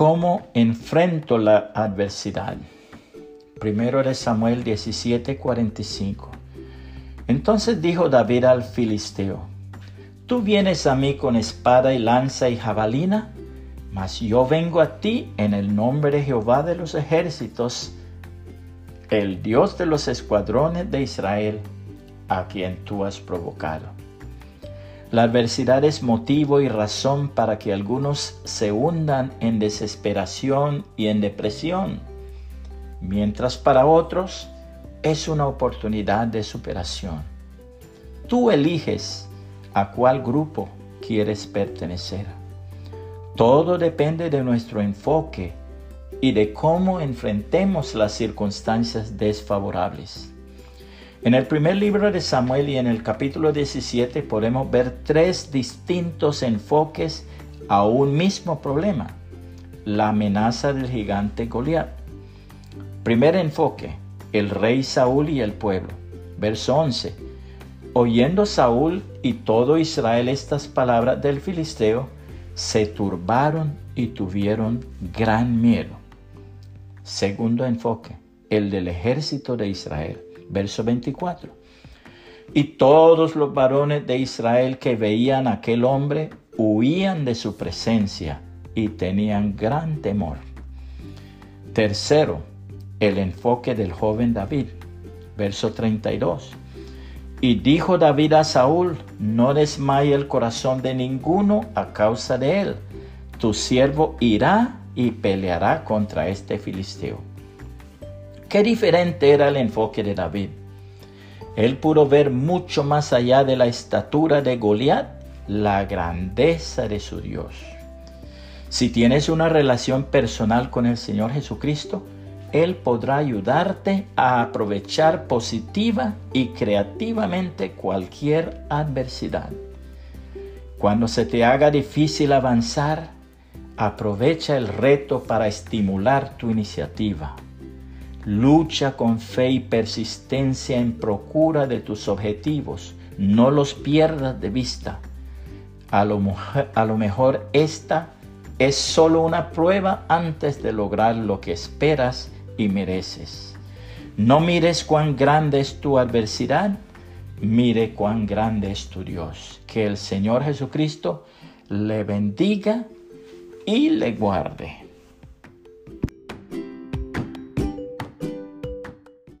¿Cómo enfrento la adversidad? Primero de Samuel 17:45. Entonces dijo David al filisteo, Tú vienes a mí con espada y lanza y jabalina, mas yo vengo a ti en el nombre de Jehová de los ejércitos, el Dios de los escuadrones de Israel, a quien tú has provocado. La adversidad es motivo y razón para que algunos se hundan en desesperación y en depresión, mientras para otros es una oportunidad de superación. Tú eliges a cuál grupo quieres pertenecer. Todo depende de nuestro enfoque y de cómo enfrentemos las circunstancias desfavorables. En el primer libro de Samuel y en el capítulo 17 podemos ver tres distintos enfoques a un mismo problema, la amenaza del gigante Goliat. Primer enfoque, el rey Saúl y el pueblo. Verso 11. Oyendo Saúl y todo Israel estas palabras del filisteo, se turbaron y tuvieron gran miedo. Segundo enfoque, el del ejército de Israel. Verso 24. Y todos los varones de Israel que veían a aquel hombre huían de su presencia y tenían gran temor. Tercero, el enfoque del joven David. Verso 32. Y dijo David a Saúl, no desmaye el corazón de ninguno a causa de él. Tu siervo irá y peleará contra este filisteo. Qué diferente era el enfoque de David. Él pudo ver mucho más allá de la estatura de Goliat, la grandeza de su Dios. Si tienes una relación personal con el Señor Jesucristo, Él podrá ayudarte a aprovechar positiva y creativamente cualquier adversidad. Cuando se te haga difícil avanzar, Aprovecha el reto para estimular tu iniciativa. Lucha con fe y persistencia en procura de tus objetivos. No los pierdas de vista. A lo, mejor esta es solo una prueba antes de lograr lo que esperas y mereces. No mires cuán grande es tu adversidad, mire cuán grande es tu Dios. Que el Señor Jesucristo le bendiga y le guarde.